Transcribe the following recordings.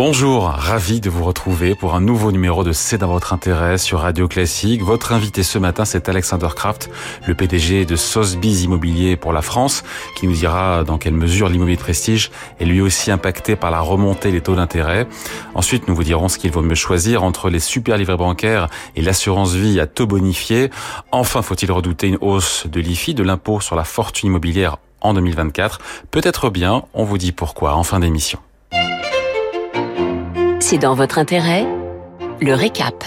Bonjour, ravi de vous retrouver pour un nouveau numéro de C'est dans votre intérêt sur Radio Classique. Votre invité ce matin, c'est Alexander Kraft, le PDG de Sotheby's Immobilier pour la France, qui nous dira dans quelle mesure l'immobilier prestige est lui aussi impacté par la remontée des taux d'intérêt. Ensuite, nous vous dirons ce qu'il vaut mieux choisir entre les super livrets bancaires et l'assurance vie à taux bonifié. Enfin, faut-il redouter une hausse de l'IFI, de l'impôt sur la fortune immobilière en 2024 Peut-être bien, on vous dit pourquoi en fin d'émission. C'est dans votre intérêt Le récap.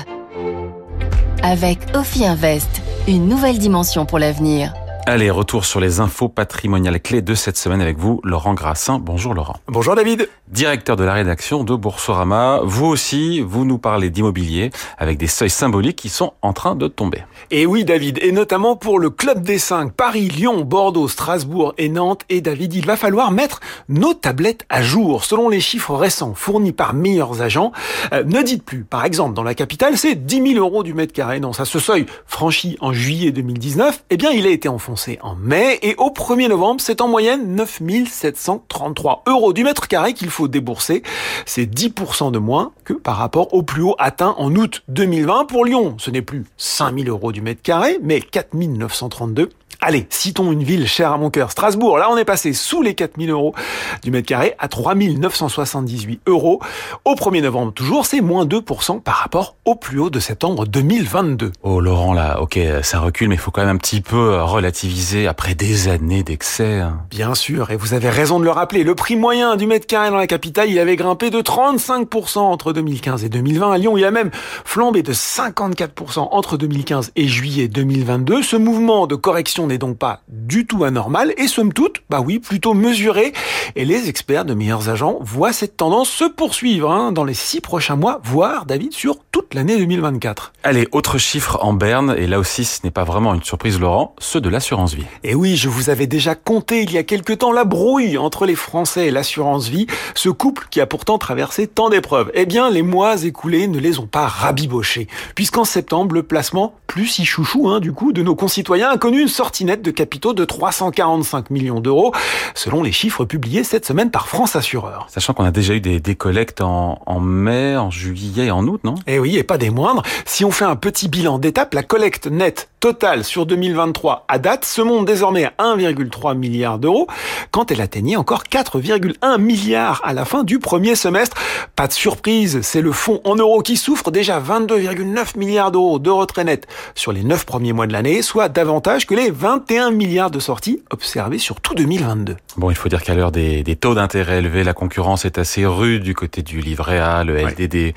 Avec Ophi Invest, une nouvelle dimension pour l'avenir. Allez, retour sur les infos patrimoniales clés de cette semaine avec vous, Laurent Grassin. Bonjour Laurent. Bonjour David. Directeur de la rédaction de Boursorama. Vous aussi, vous nous parlez d'immobilier avec des seuils symboliques qui sont en train de tomber. Et oui David, et notamment pour le club des 5, Paris, Lyon, Bordeaux, Strasbourg et Nantes. Et David, il va falloir mettre nos tablettes à jour selon les chiffres récents fournis par meilleurs agents. Euh, ne dites plus, par exemple, dans la capitale, c'est 10 000 euros du mètre carré. Non, ça, ce seuil franchi en juillet 2019, eh bien, il a été enfoncé en mai et au 1er novembre, c'est en moyenne 9733 euros du mètre carré qu'il faut débourser. C'est 10% de moins que par rapport au plus haut atteint en août 2020 pour Lyon. Ce n'est plus 5000 euros du mètre carré, mais 4932 Allez, citons une ville chère à mon cœur, Strasbourg. Là, on est passé sous les 4000 euros du mètre carré à 3978 euros. Au 1er novembre, toujours, c'est moins 2% par rapport au plus haut de septembre 2022. Oh, Laurent, là, ok, ça recule, mais il faut quand même un petit peu euh, relativiser après des années d'excès. Hein. Bien sûr, et vous avez raison de le rappeler, le prix moyen du mètre carré dans la capitale, il avait grimpé de 35% entre 2015 et 2020. À Lyon, il a même flambé de 54% entre 2015 et juillet 2022. Ce mouvement de correction n'est donc pas du tout anormal et somme toute, bah oui, plutôt mesuré. Et les experts de meilleurs agents voient cette tendance se poursuivre hein, dans les six prochains mois, voire, David, sur toute l'année 2024. Allez, autre chiffre en berne, et là aussi ce n'est pas vraiment une surprise Laurent, ceux de l'assurance vie. Et oui, je vous avais déjà compté il y a quelque temps la brouille entre les Français et l'assurance vie, ce couple qui a pourtant traversé tant d'épreuves. Eh bien, les mois écoulés ne les ont pas rabibochés, puisqu'en septembre, le placement plus si chouchou, hein, du coup, de nos concitoyens a connu une sortie nette de capitaux de 345 millions d'euros, selon les chiffres publiés cette semaine par France Assureur. Sachant qu'on a déjà eu des, des collectes en, en, mai, en juillet et en août, non? Eh oui, et pas des moindres. Si on fait un petit bilan d'étape, la collecte nette totale sur 2023 à date se monte désormais à 1,3 milliard d'euros, quand elle atteignait encore 4,1 milliards à la fin du premier semestre. Pas de surprise, c'est le fonds en euros qui souffre déjà 22,9 milliards d'euros de retrait net sur les 9 premiers mois de l'année, soit davantage que les 21 milliards de sorties observées sur tout 2022. Bon, il faut dire qu'à l'heure des, des, taux d'intérêt élevés, la concurrence est assez rude du côté du livret A, le LDD ouais.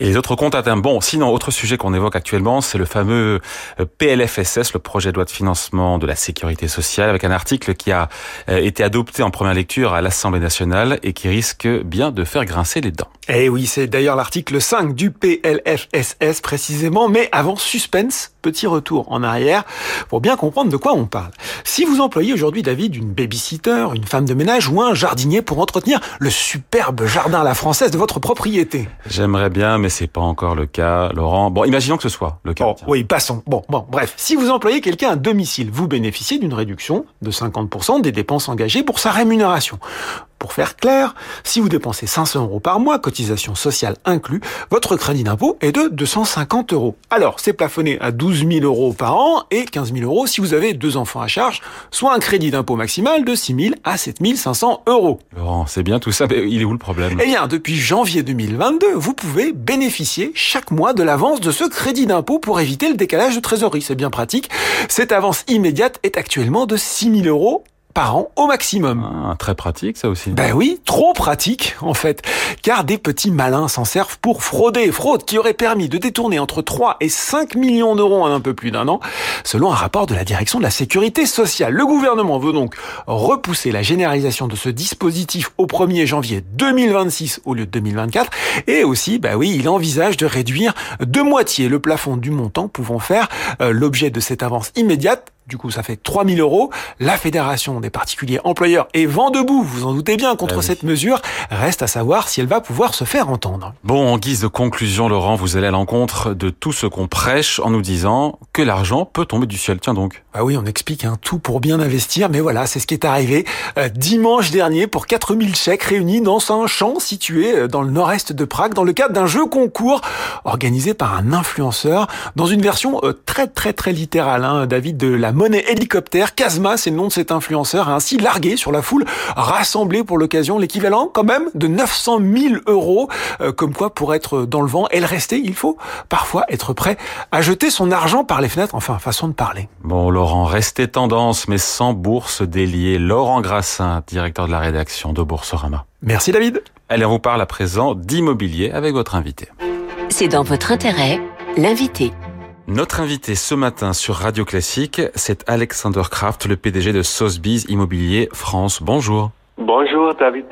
et les autres comptes atteints. Bon, sinon, autre sujet qu'on évoque actuellement, c'est le fameux euh, PLFSS, le projet de loi de financement de la sécurité sociale, avec un article qui a euh, été adopté en première lecture à l'Assemblée nationale et qui risque bien de faire grincer les dents. Eh oui, c'est d'ailleurs l'article 5 du PLFSS précisément, mais avant suspense, petit retour en arrière pour bien comprendre de quoi on parle? Si vous employez aujourd'hui, David, une babysitter, une femme de ménage ou un jardinier pour entretenir le superbe jardin à la française de votre propriété. J'aimerais bien, mais c'est pas encore le cas, Laurent. Bon, imaginons que ce soit le cas. Oui, passons. Bon, bon, bref. Si vous employez quelqu'un à domicile, vous bénéficiez d'une réduction de 50% des dépenses engagées pour sa rémunération. Pour faire clair, si vous dépensez 500 euros par mois, cotisation sociale inclus, votre crédit d'impôt est de 250 euros. Alors, c'est plafonné à 12 000 euros par an et 15 000 euros si vous avez deux enfants à charge, soit un crédit d'impôt maximal de 6 000 à 7 500 euros. Laurent, c'est bien tout ça, mais il est où le problème? Eh bien, depuis janvier 2022, vous pouvez bénéficier chaque mois de l'avance de ce crédit d'impôt pour éviter le décalage de trésorerie. C'est bien pratique. Cette avance immédiate est actuellement de 6 000 euros par an au maximum. Ah, très pratique ça aussi. Ben oui, trop pratique en fait, car des petits malins s'en servent pour frauder, fraude qui aurait permis de détourner entre 3 et 5 millions d'euros en un peu plus d'un an, selon un rapport de la direction de la sécurité sociale. Le gouvernement veut donc repousser la généralisation de ce dispositif au 1er janvier 2026 au lieu de 2024, et aussi, ben oui, il envisage de réduire de moitié le plafond du montant pouvant faire euh, l'objet de cette avance immédiate du coup ça fait 3000 euros. La Fédération des particuliers employeurs est vent debout, vous en doutez bien, contre Ah oui. cette mesure. Reste à savoir si elle va pouvoir se faire entendre. Bon, en guise de conclusion, Laurent, vous allez à l'encontre de tout ce qu'on prêche en nous disant que l'argent peut tomber du ciel. Tiens donc. Ah oui, on explique hein, tout pour bien investir, mais voilà, c'est ce qui est arrivé euh, dimanche dernier pour 4000 chèques réunis dans un champ situé euh, dans le nord-est de Prague dans le cadre d'un jeu concours organisé par un influenceur dans une version euh, très très très littérale. Hein, David de la monnaie hélicoptère, Kazma, c'est le nom de cet influenceur, a ainsi largué sur la foule rassemblée pour l'occasion l'équivalent quand même de 900 000 euros. Euh, comme quoi, pour être dans le vent et le rester, il faut parfois être prêt à jeter son argent par les fenêtres. Enfin, façon de parler. Bon, Laurent, restez tendance, mais sans bourse déliée. Laurent Grassin, directeur de la rédaction de Boursorama. Merci David. Allez, on vous parle à présent d'immobilier avec votre invité. C'est dans votre intérêt, l'invité. Notre invité ce matin sur Radio Classique, c'est Alexander Kraft, le PDG de Sotheby's Immobilier France. Bonjour. Bonjour David.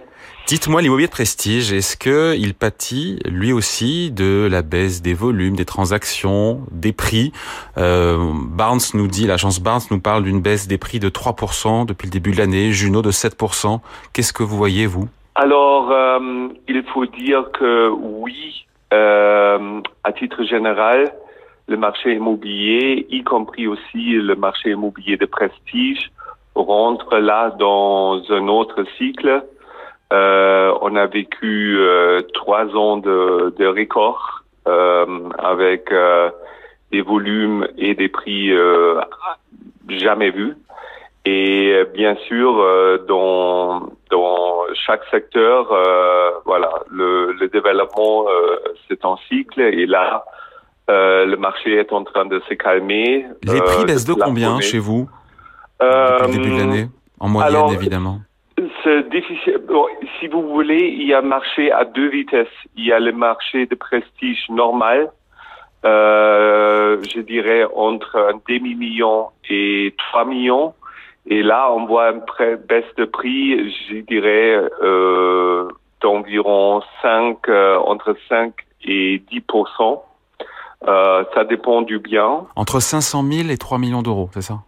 Dites-moi, l'immobilier de prestige, est-ce que il pâtit lui aussi de la baisse des volumes, des transactions, des prix? Euh, Barnes nous dit, l'agence Barnes nous parle d'une baisse des prix de 3% depuis le début de l'année, Juno de 7%. Qu'est-ce que vous voyez, vous? Alors, euh, il faut dire que oui, euh, à titre général, le marché immobilier, y compris aussi le marché immobilier de prestige, rentre là dans un autre cycle. Euh, on a vécu euh, trois ans de, de record euh, avec euh, des volumes et des prix euh, jamais vus. Et bien sûr, euh, dans, dans chaque secteur, voilà, le, le développement, c'est en cycle. Et là, euh, le marché est en train de se calmer. Les prix euh, baissent de combien chez vous Euh, depuis le début de l'année En moyenne, alors, évidemment. C'est difficile. Bon, si vous voulez, il y a un marché à deux vitesses. Il y a le marché de prestige normal, euh, je dirais entre un demi-million et 3 millions. Et là, on voit une baisse de prix, je dirais, euh, d'environ 5, euh, entre 5 et 10 euh, Ça dépend du bien. Entre 500 000 et 3 millions d'euros, c'est ça?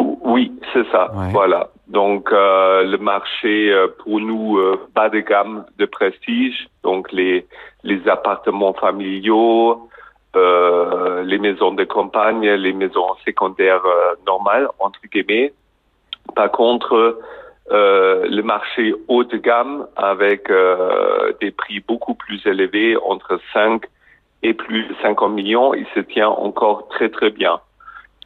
Oui, c'est ça. Ouais. Voilà. Donc euh, le marché euh, pour nous euh, bas de gamme de prestige, donc les les appartements familiaux, euh, les maisons de campagne, les maisons secondaires euh, normales entre guillemets. Par contre, euh, le marché haut de gamme avec euh, des prix beaucoup plus élevés entre 5 et plus de 50 millions, il se tient encore très très bien.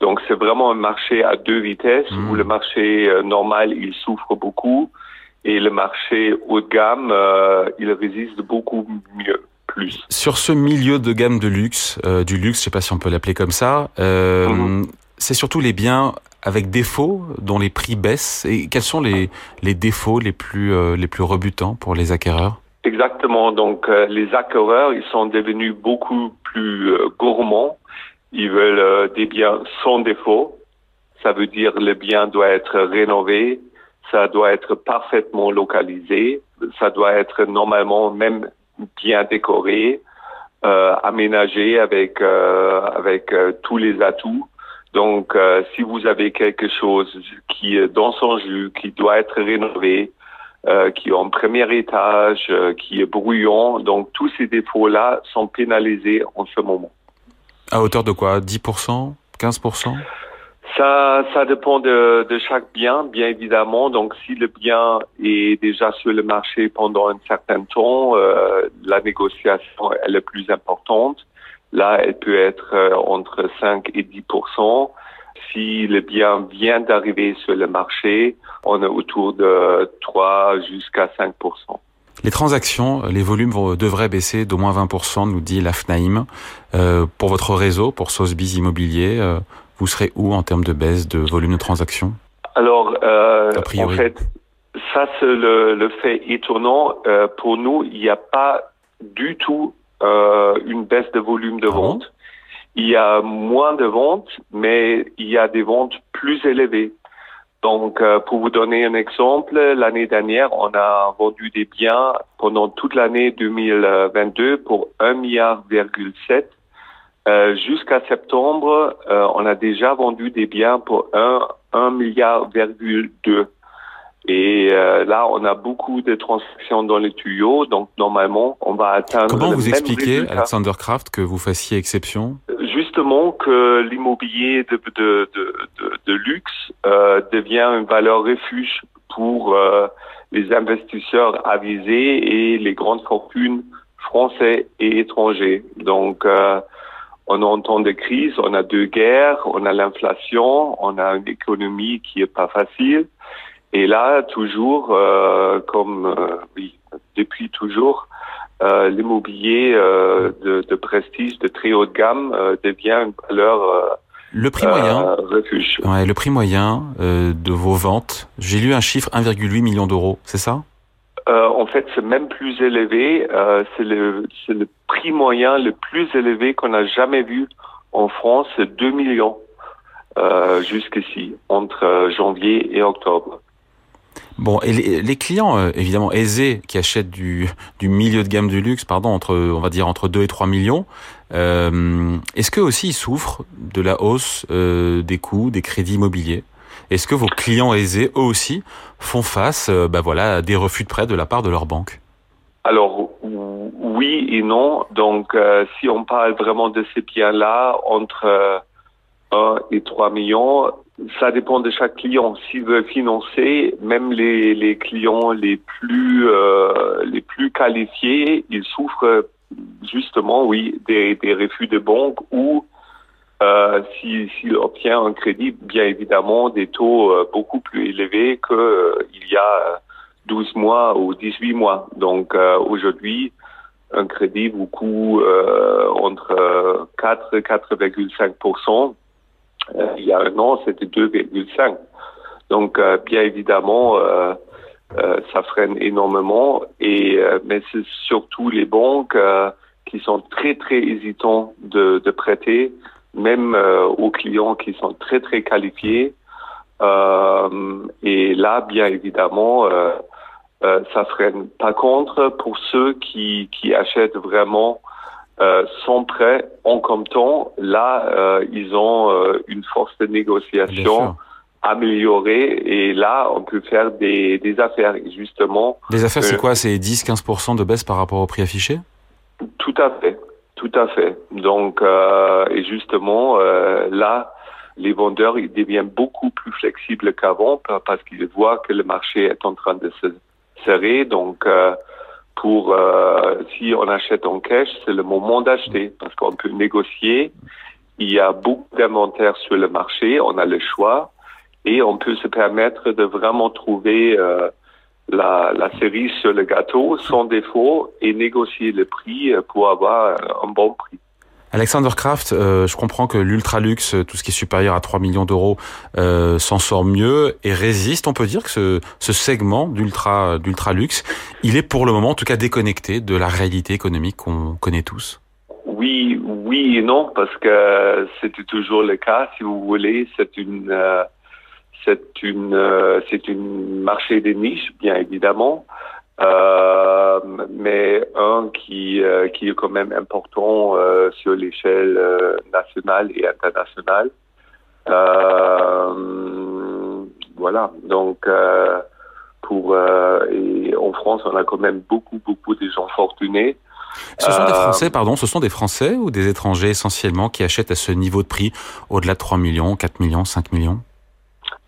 Donc c'est vraiment un marché à deux vitesses Mm. où le marché euh, normal il souffre beaucoup et le marché haut de gamme euh, il résiste beaucoup mieux plus. Sur ce milieu de gamme de luxe, euh, du luxe, je sais pas si on peut l'appeler comme ça, Mhm. c'est surtout les biens avec défauts dont les prix baissent. Et quels sont les, les défauts les plus, les plus rebutants pour les acquéreurs? Exactement. Donc euh, les acquéreurs ils sont devenus beaucoup plus euh, gourmands. Ils veulent euh, des biens sans défaut. Ça veut dire le bien doit être rénové, ça doit être parfaitement localisé, ça doit être normalement même bien décoré, euh, aménagé avec euh, avec euh, tous les atouts. Donc, si vous avez quelque chose qui est dans son jus, qui doit être rénové, euh, qui est en premier étage, euh, qui est bruyant, donc tous ces défauts-là sont pénalisés en ce moment. À hauteur de quoi? 10% 15% Ça, ça dépend de, de chaque bien, bien évidemment. Donc, si le bien est déjà sur le marché pendant un certain temps, euh, la négociation est plus importante. Là, elle peut être entre 5 et 10 Si le bien vient d'arriver sur le marché, on est autour de 3 jusqu'à 5% Les transactions, les volumes vont- devraient baisser d'au moins 20%, nous dit la FNAIM. Euh, pour votre réseau, pour Sotheby's Immobilier, euh, vous serez où en termes de baisse de volume de transactions? Alors, euh, en fait, ça c'est le, le fait étonnant. Euh, pour nous, il n'y a pas du tout une baisse de volume de Ah bon vente. Il y a moins de ventes, mais il y a des ventes plus élevées. Donc, euh, pour vous donner un exemple, l'année dernière, on a vendu des biens pendant toute l'année 2022 pour 1 milliard,7 Euh, Jusqu'à septembre, euh, on a déjà vendu des biens pour 1, 1 milliard, et euh, là, on a beaucoup de transactions dans les tuyaux, donc normalement, on va atteindre. Comment vous expliquez. Alexander Kraft, que vous fassiez exception? Justement, que l'immobilier de, de, de, de, de luxe euh, devient une valeur refuge pour euh, les investisseurs avisés et les grandes fortunes français et étrangers. Donc, euh, on entend des crises, on a deux guerres, on a l'inflation, on a une économie qui est pas facile. Et là, toujours, euh, comme euh, oui, depuis toujours, euh, l'immobilier euh, de, de prestige, de très haut de gamme, euh, devient une valeur euh, Le prix moyen euh, refuge. Ouais, le prix moyen euh, de vos ventes, j'ai lu un chiffre 1,8 million d'euros, c'est ça? Euh, en fait, c'est même plus élevé. Euh, c'est le, c'est le prix moyen le plus élevé qu'on a jamais vu en France, c'est 2 millions euh, jusqu'ici, entre janvier et octobre. Bon, et les, clients euh, évidemment aisés qui achètent du, milieu de gamme du luxe, pardon, entre on va dire entre 2 et 3 millions, euh, est-ce que aussi ils souffrent de la hausse euh, des coûts des crédits immobiliers? Est-ce que vos clients aisés eux aussi font face bah voilà, à des refus de prêt de la part de leur banque? Alors ou- oui et non. Donc si on parle vraiment de ces biens-là, entre euh, 1 et 3 millions, ça dépend de chaque client. S'il veut financer, même les, les clients les plus euh, les plus qualifiés, ils souffrent justement, oui, des, des refus de banque ou euh, si- s'il obtient un crédit, bien évidemment, des taux euh, beaucoup plus élevés que euh, il y a euh, 12 mois ou 18 mois. Donc euh, aujourd'hui, un crédit vous coûte euh, entre euh, 4 et 4,5 Euh, Il y a un an, c'était 2,5 Donc euh, bien évidemment, euh, euh, ça freine énormément. Et euh, mais c'est surtout les banques euh, qui sont très très hésitants de, de prêter, même euh, aux clients qui sont très très qualifiés. Euh, et là, bien évidemment, euh, euh, ça freine. Par contre, pour ceux qui, qui achètent vraiment euh, sans prêt en comptant, là, euh, ils ont euh, une force de négociation améliorée et là, on peut faire des, des affaires. Justement, Les affaires, c'est quoi? C'est 10-15% de baisse par rapport au prix affiché? Tout à fait, tout à fait. Donc, euh, et justement, euh, là, les vendeurs ils deviennent beaucoup plus flexibles qu'avant pa- parce qu'ils voient que le marché est en train de se serrer. Donc, pour euh, si on achète en cash, c'est le moment d'acheter parce qu'on peut négocier. Il y a beaucoup d'inventaire sur le marché, on a le choix et on peut se permettre de vraiment trouver euh, la, la cerise sur le gâteau sans défaut et négocier le prix pour avoir un bon prix. Alexander Kraft, euh, je comprends que l'ultra luxe, tout ce qui est supérieur à 3 millions d'euros, euh, s'en sort mieux et résiste. On peut dire que ce, ce segment d'ultra d'ultra luxe, il est pour le moment en tout cas déconnecté de la réalité économique qu'on connaît tous. Oui, oui et non, parce que c'était toujours le cas, si vous voulez. C'est une, euh, c'est une, euh, c'est une marché de niche, bien évidemment, euh, mais un qui, euh, qui est quand même important euh, sur l'échelle nationale et internationale. Voilà, donc pour et en France, on a quand même beaucoup, beaucoup de gens fortunés. Ce sont des Français, pardon, ce sont des Français ou des étrangers essentiellement qui achètent à ce niveau de prix au-delà de 3 millions, 4 millions, 5 millions?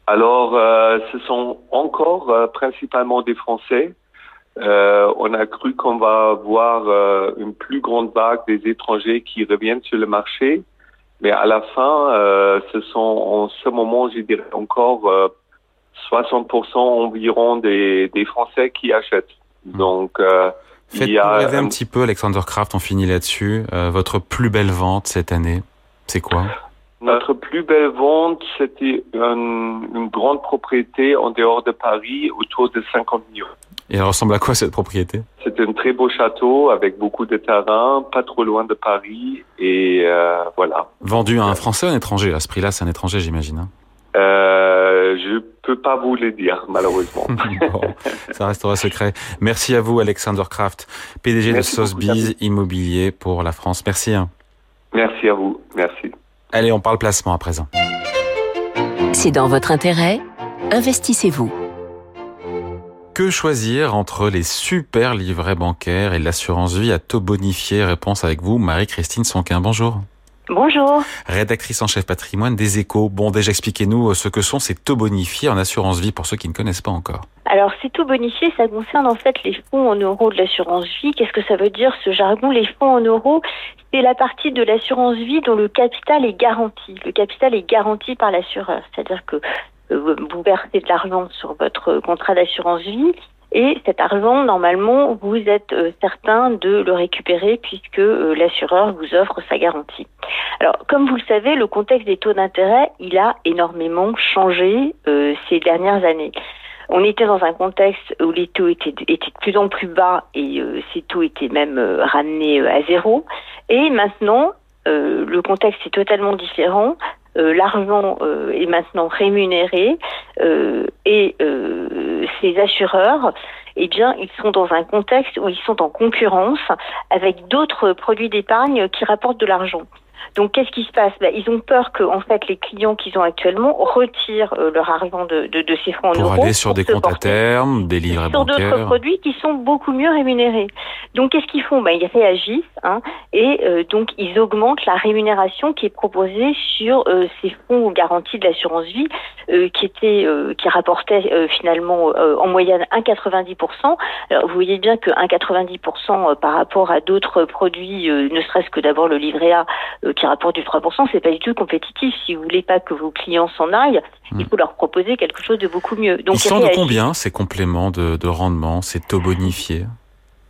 Alors, ce sont encore principalement des Français. Euh, on a cru qu'on va avoir euh, une plus grande vague des étrangers qui reviennent sur le marché, mais à la fin, euh, ce sont en ce moment, je dirais encore euh, 60% environ des, des Français qui achètent. Donc, euh, Faites-nous a rêver un un- petit peu, Alexander Kraft, on finit là-dessus. Euh, votre plus belle vente cette année, c'est quoi? Notre plus belle vente, c'était un- une grande propriété en dehors de Paris, autour de 50 millions. Et elle ressemble à quoi cette propriété? C'est un très beau château avec beaucoup de terrain, pas trop loin de Paris, et euh, voilà. Vendu à un Français ou un étranger? À ce prix-là, c'est un étranger, j'imagine. hein Euh, je peux pas vous le dire, malheureusement. Bon, ça restera secret. Merci à vous, Alexander Kraft, PDG Merci de Sotheby's Immobilier pour la France. Merci. hein. Merci à vous. Merci. Allez, on parle placement à présent. C'est dans votre intérêt. Investissez-vous. Que choisir entre les super livrets bancaires et l'assurance vie à taux bonifié? Réponse avec vous, Marie-Christine Sonquin. Bonjour. Bonjour. Rédactrice en chef patrimoine des échos. Bon, déjà expliquez-nous euh, ce que sont ces taux bonifiés en assurance vie pour ceux qui ne connaissent pas encore. Alors, ces taux bonifiés, ça concerne en fait les fonds en euros de l'assurance vie. Qu'est-ce que ça veut dire ce jargon Les fonds en euros, c'est la partie de l'assurance vie dont le capital est garanti. Le capital est garanti par l'assureur. C'est-à-dire que euh, vous versez de l'argent sur votre contrat d'assurance vie et cet argent, normalement, vous êtes euh, certain de le récupérer puisque euh, l'assureur vous offre sa garantie. Alors, comme vous le savez, le contexte des taux d'intérêt, il a énormément changé ces dernières années. On était dans un contexte où les taux étaient, étaient de plus en plus bas et ces taux étaient même ramenés à zéro. Et maintenant, le contexte est totalement différent. Euh, l'argent euh, est maintenant rémunéré euh, et ces assureurs, eh bien, ils sont dans un contexte où ils sont en concurrence avec d'autres produits d'épargne qui rapportent de l'argent. Donc, qu'est-ce qui se passe? Ben, Ils ont peur que, en fait, les clients qu'ils ont actuellement retirent euh, leur argent de, de, de, ces fonds en euros. Pour aller sur des comptes à terme, des livrets sur bancaires. Sur d'autres produits qui sont beaucoup mieux rémunérés. Donc, qu'est-ce qu'ils font? Ben, Ils réagissent hein, et euh, donc ils augmentent la rémunération qui est proposée sur euh, ces fonds garantis de l'assurance vie qui était qui rapportait finalement en moyenne 1,90%. Alors, vous voyez bien que 1,90% par rapport à d'autres produits, ne serait-ce que d'abord le livret A qui rapporte du 3%, c'est pas du tout compétitif. Si vous voulez pas que vos clients s'en aillent, hmm. il faut leur proposer quelque chose de beaucoup mieux. Donc, Ils sont de combien ces compléments de, de rendement, ces taux bonifiés?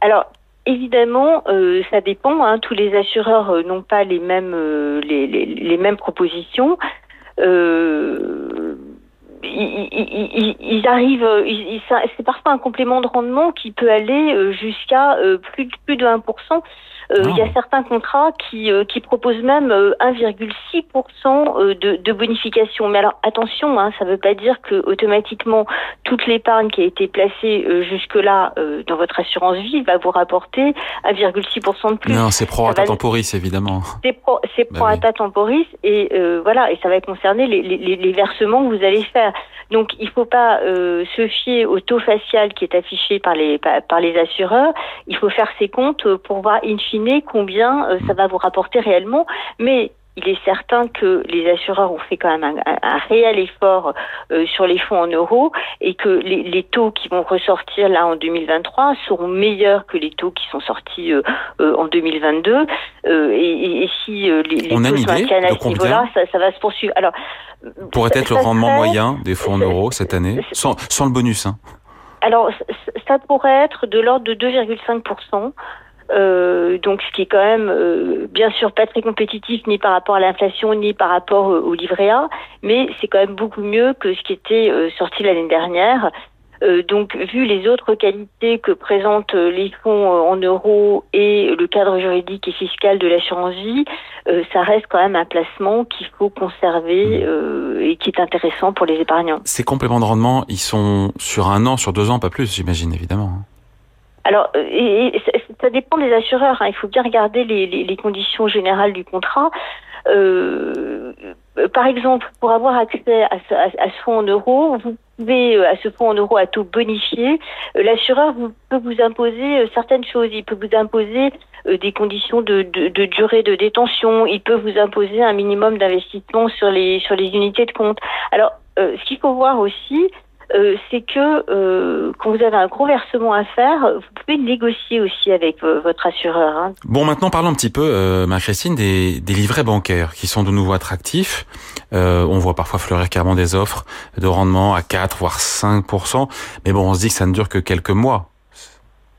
Alors, Évidemment, euh, ça dépend. Hein. Tous les assureurs euh, n'ont pas les mêmes euh, les, les, les, mêmes propositions. Ils, ils, ils, arrivent, c'est parfois un complément de rendement qui peut aller jusqu'à plus, plus de 1%. Euh, il y a ah. certains contrats qui, euh, qui proposent même 1,6% euh, de, de bonification. Mais alors attention, hein, ça ne veut pas dire que automatiquement toute l'épargne qui a été placée jusque-là dans votre assurance vie va vous rapporter 1,6% de plus. Non, c'est pro rata temporis évidemment. C'est pro, c'est pro rata bah temporis et voilà et ça va concerner les, les, les, versements que vous allez faire. Donc il ne faut pas se fier au taux facial qui est affiché par les par les assureurs. Il faut faire ses comptes pour voir in fine combien euh, ça va vous rapporter réellement. Mais il est certain que les assureurs ont fait quand même un, réel effort euh, sur les fonds en euros et que les, taux qui vont ressortir là en 2023 seront meilleurs que les taux qui sont sortis euh, en 2022. Et, si les, les On taux sont à ce niveau-là, ça, va se poursuivre. Alors, pourrait être le rendement moyen des fonds en euros cette année, sans, sans le bonus. Hein. Alors, ça pourrait être de l'ordre de 2,5%. Euh, donc ce qui est quand même euh, bien sûr pas très compétitif ni par rapport à l'inflation ni par rapport euh, au livret A, mais c'est quand même beaucoup mieux que ce qui était sorti l'année dernière. donc vu les autres qualités que présentent les fonds en euros et le cadre juridique et fiscal de l'assurance vie, ça reste quand même un placement qu'il faut conserver et qui est intéressant pour les épargnants. Ces compléments de rendement, ils sont sur un an, sur deux ans, pas plus, j'imagine évidemment. Alors, et, ça dépend des assureurs. Hein. Il faut bien regarder les, les, les conditions générales du contrat. Euh, par exemple, pour avoir accès à ce, fonds en euros, vous pouvez euh, à ce fonds en euros à taux bonifié, euh, l'assureur peut vous imposer euh, certaines choses. Il peut vous imposer des conditions de, de, de, durée de détention. Il peut vous imposer un minimum d'investissement sur les sur les unités de compte. Alors, ce qu'il faut voir aussi, euh, c'est que euh, quand vous avez un gros versement à faire, vous pouvez négocier aussi avec euh, votre assureur. Hein. Bon, maintenant parlons un petit peu, euh, Marie-Christine, des, des, livrets bancaires qui sont de nouveau attractifs. on voit parfois fleurir carrément des offres de rendement à 4 voire 5% mais bon, on se dit que ça ne dure que quelques mois.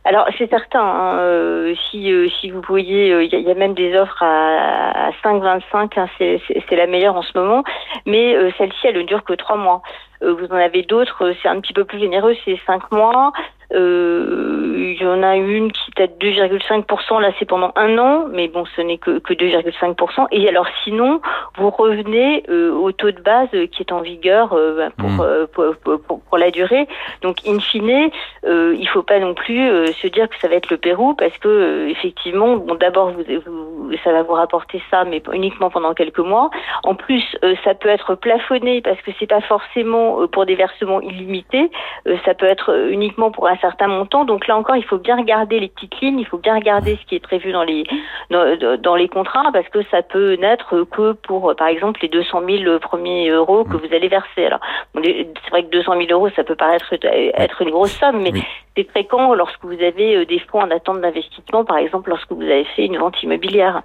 Alors c'est certain, hein, euh, si, euh, si vous voyez, il y, a même des offres à, à 5,25, hein, c'est la meilleure en ce moment, mais celle-ci elle ne dure que trois mois. Euh, vous en avez d'autres, euh, c'est un petit peu plus généreux, c'est cinq mois. Euh, il y en a une qui est à 2,5%, là c'est pendant un an, mais bon, ce n'est que, que 2,5%. Et alors sinon, vous revenez euh, au taux de base qui est en vigueur euh, ben, pour, Mm. euh, pour, pour, pour- pour la durée. Donc, in fine, euh, il faut pas non plus euh, se dire que ça va être le Pérou, parce que effectivement, bon, d'abord, vous, vous, ça va vous rapporter ça, mais uniquement pendant quelques mois. En plus, euh, ça peut être plafonné parce que c'est pas forcément euh, pour des versements illimités. Euh, ça peut être uniquement pour un certain montant. Donc là encore, il faut bien regarder les petites lignes, il faut bien regarder ce qui est prévu dans les dans, dans les contrats parce que ça peut n'être que pour, par exemple, les 200 000 premiers euros que vous allez verser. Alors, c'est vrai que 200 000 euros, ça peut paraître être une grosse somme, mais Oui. c'est fréquent lorsque vous avez euh, des fonds en attente d'investissement, par exemple, lorsque vous avez fait une vente immobilière.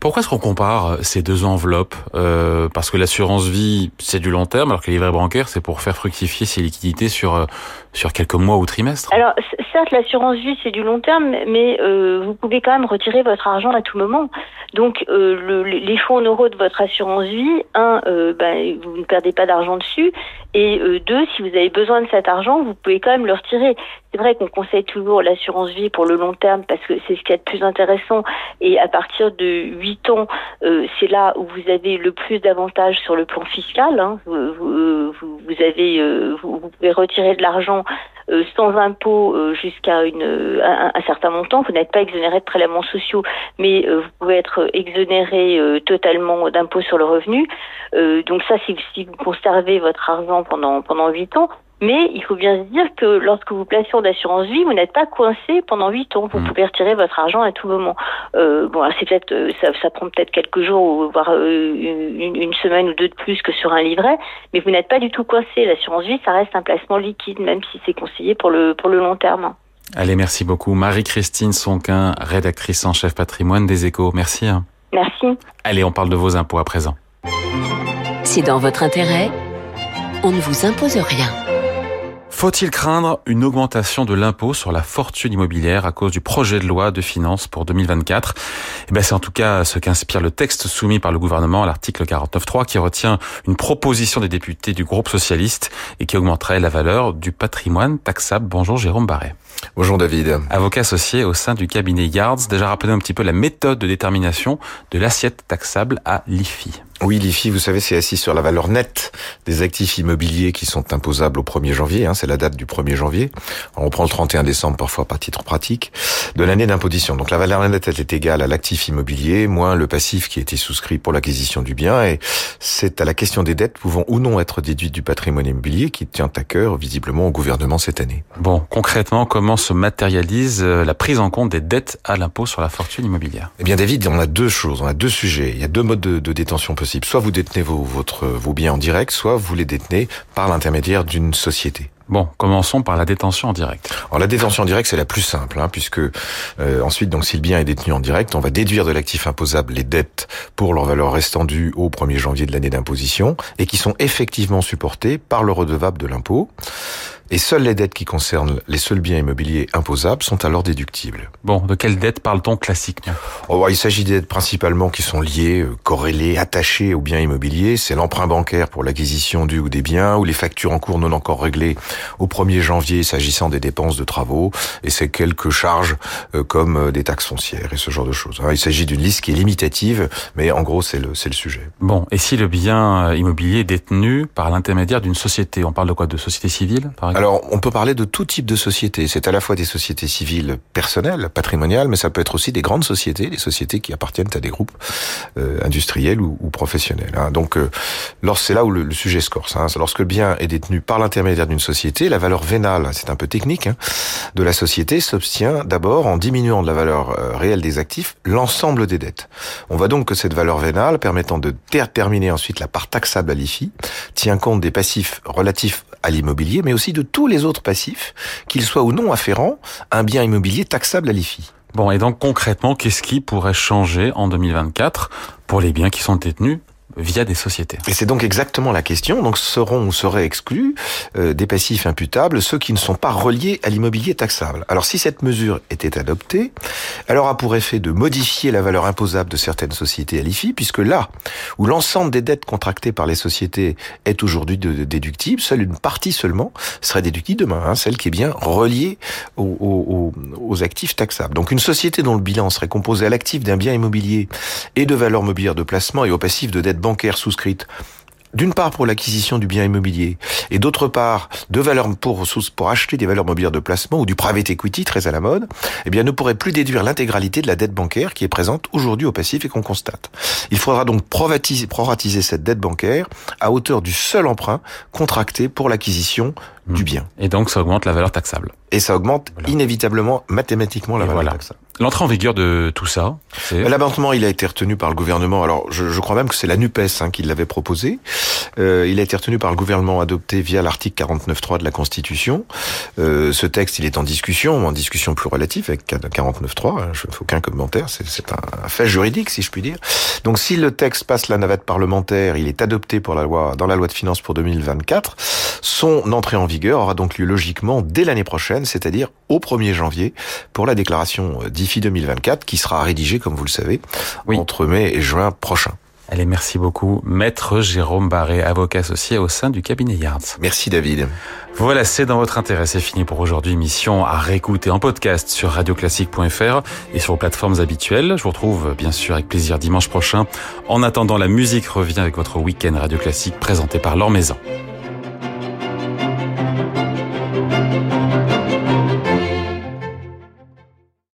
Pourquoi est-ce qu'on compare ces deux enveloppes euh, Parce que l'assurance vie, c'est du long terme, alors que les livrets bancaires, c'est pour faire fructifier ses liquidités sur euh, sur quelques mois ou trimestres. Alors, certes, l'assurance vie, c'est du long terme, mais euh, vous pouvez quand même retirer votre argent à tout moment. Donc, euh, le- les fonds en euros de votre assurance vie, un, euh, ben, vous ne perdez pas d'argent dessus, et euh, deux, si vous avez besoin de cet argent, vous pouvez quand même le retirer. C'est vrai qu'on conseille toujours l'assurance vie pour le long terme parce que c'est ce qui est le plus intéressant. Et à partir de 8 ans, euh, c'est là où vous avez le plus d'avantages sur le plan fiscal. hein. Vous, vous, vous- avez, euh, vous, pouvez retirer de l'argent euh, sans impôt euh, jusqu'à euh, un, un certain montant. Vous n'êtes pas exonéré de prélèvements sociaux, mais euh, vous pouvez être exonéré totalement d'impôt sur le revenu. Donc ça, si, si vous conservez votre argent pendant pendant huit ans. Mais il faut bien se dire que lorsque vous placez en assurance vie, vous n'êtes pas coincé pendant huit ans. Vous Mm. pouvez retirer votre argent à tout moment. Euh, bon, alors c'est peut-être euh, ça, ça prend peut-être quelques jours ou voire euh, une, une semaine ou deux de plus que sur un livret, mais vous n'êtes pas du tout coincé. L'assurance vie, ça reste un placement liquide, même si c'est conseillé pour le pour le long terme. Allez, merci beaucoup. Marie-Christine Sonquin, rédactrice en chef patrimoine des échos. Merci. hein. Merci. Allez, on parle de vos impôts à présent. C'est dans votre intérêt. On ne vous impose rien. Faut-il craindre une augmentation de l'impôt sur la fortune immobilière à cause du projet de loi de finances pour 2024 Eh ben, c'est en tout cas ce qu'inspire le texte soumis par le gouvernement à l'article 49.3 qui retient une proposition des députés du groupe socialiste et qui augmenterait la valeur du patrimoine taxable. Bonjour Jérôme Barret. Bonjour David. Avocat associé au sein du cabinet Yards. Déjà rappelé un petit peu la méthode de détermination de l'assiette taxable à l'IFI. Oui, l'IFI, vous savez, c'est assis sur la valeur nette des actifs immobiliers qui sont imposables au 1er janvier. Hein, c'est la date du 1er janvier. Alors, on prend le 31 décembre parfois par titre pratique de l'année d'imposition. Donc la valeur nette elle est égale à l'actif immobilier moins le passif qui a été souscrit pour l'acquisition du bien. Et c'est à la question des dettes pouvant ou non être déduites du patrimoine immobilier qui tient à cœur visiblement au gouvernement cette année. Bon, concrètement, comment se matérialise euh, la prise en compte des dettes à l'impôt sur la fortune immobilière? Eh bien, David, on a deux choses, on a deux sujets. Il y a deux modes de, de détention possibles. Soit vous détenez vos, votre, vos biens en direct, soit vous les détenez par l'intermédiaire d'une société. Bon, commençons par la détention en direct. Alors la détention en direct c'est la plus simple, hein, puisque euh, ensuite donc si le bien est détenu en direct, on va déduire de l'actif imposable les dettes pour leur valeur restant due au 1er janvier de l'année d'imposition et qui sont effectivement supportées par le redevable de l'impôt. Et seules les dettes qui concernent les seuls biens immobiliers imposables sont alors déductibles. Bon, de quelle dette parle-t-on classiquement? Oh, il s'agit des dettes principalement qui sont liées, euh, corrélées, attachées aux biens immobiliers. C'est l'emprunt bancaire pour l'acquisition du ou des biens, ou les factures en cours non encore réglées au 1er janvier s'agissant des dépenses de travaux, et c'est quelques charges euh, comme euh, des taxes foncières et ce genre de choses. hein. Il s'agit d'une liste qui est limitative, mais en gros c'est le, le sujet. Bon, et si le bien immobilier est détenu par l'intermédiaire d'une société? On parle de quoi? De société civile, par exemple Alors, on peut parler de tout type de société. C'est à la fois des sociétés civiles personnelles, patrimoniales, mais ça peut être aussi des grandes sociétés, des sociétés qui appartiennent à des groupes euh, industriels ou, ou professionnels. hein. Donc, euh, c'est là où le, le sujet se corse. hein. Lorsque le bien est détenu par l'intermédiaire d'une société, la valeur vénale, c'est un peu technique, hein, de la société s'obtient d'abord en diminuant de la valeur euh, réelle des actifs l'ensemble des dettes. On voit donc que cette valeur vénale, permettant de déterminer ensuite la part taxable à l'IFI, tient compte des passifs relatifs à l'immobilier, mais aussi de tous les autres passifs, qu'ils soient ou non afférents un bien immobilier taxable à l'IFI. Bon, et donc concrètement, qu'est-ce qui pourrait changer en 2024 pour les biens qui sont détenus via des sociétés. Et c'est donc exactement la question. Donc seront ou seraient exclus euh, des passifs imputables ceux qui ne sont pas reliés à l'immobilier taxable. Alors si cette mesure était adoptée, elle aura pour effet de modifier la valeur imposable de certaines sociétés à l'IFI, puisque là où l'ensemble des dettes contractées par les sociétés est aujourd'hui déductible, seule une partie seulement serait déductible demain, hein, celle qui est bien reliée aux, aux actifs taxables. Donc une société dont le bilan serait composé à l'actif d'un bien immobilier et de valeur mobilière de placement et au passif de dettes bancaires souscrites d'une part pour l'acquisition du bien immobilier et d'autre part de valeurs pour pour acheter des valeurs mobilières de placement ou du private equity très à la mode, eh bien ne pourrait plus déduire l'intégralité de la dette bancaire qui est présente aujourd'hui au passif et qu'on constate. Il faudra donc proratiser cette dette bancaire à hauteur du seul emprunt contracté pour l'acquisition du hmm. bien. Et donc ça augmente la valeur taxable. Et ça augmente inévitablement mathématiquement la valeur taxable. L'entrée en vigueur de tout ça L'abattement, il a été retenu par le gouvernement. Alors, je, je crois même que c'est la NUPES hein, qui l'avait proposé. Euh, il a été retenu par le gouvernement adopté via l'article 49.3 de la Constitution. Euh, ce texte, il est en discussion, en discussion plus relative avec 49.3. Hein, je ne fais aucun commentaire. C'est un fait juridique, si je puis dire. Donc, si le texte passe la navette parlementaire, il est adopté pour la loi, dans la loi de finances pour 2024. Son entrée en vigueur aura donc lieu logiquement dès l'année prochaine, c'est-à-dire au 1er janvier, pour la déclaration euh, d'IFI 2024, qui sera rédigée, comme vous le savez, entre mai et juin prochain. Allez, merci beaucoup. Maître Jérôme Barré, avocat associé au sein du cabinet Yards. Merci David. Voilà, c'est dans votre intérêt. C'est fini pour aujourd'hui. Mission à réécouter en podcast sur radioclassique.fr et sur vos plateformes habituelles. Je vous retrouve bien sûr avec plaisir dimanche prochain. En attendant, la musique revient avec votre week-end Radio Classique présenté par Laure Maison.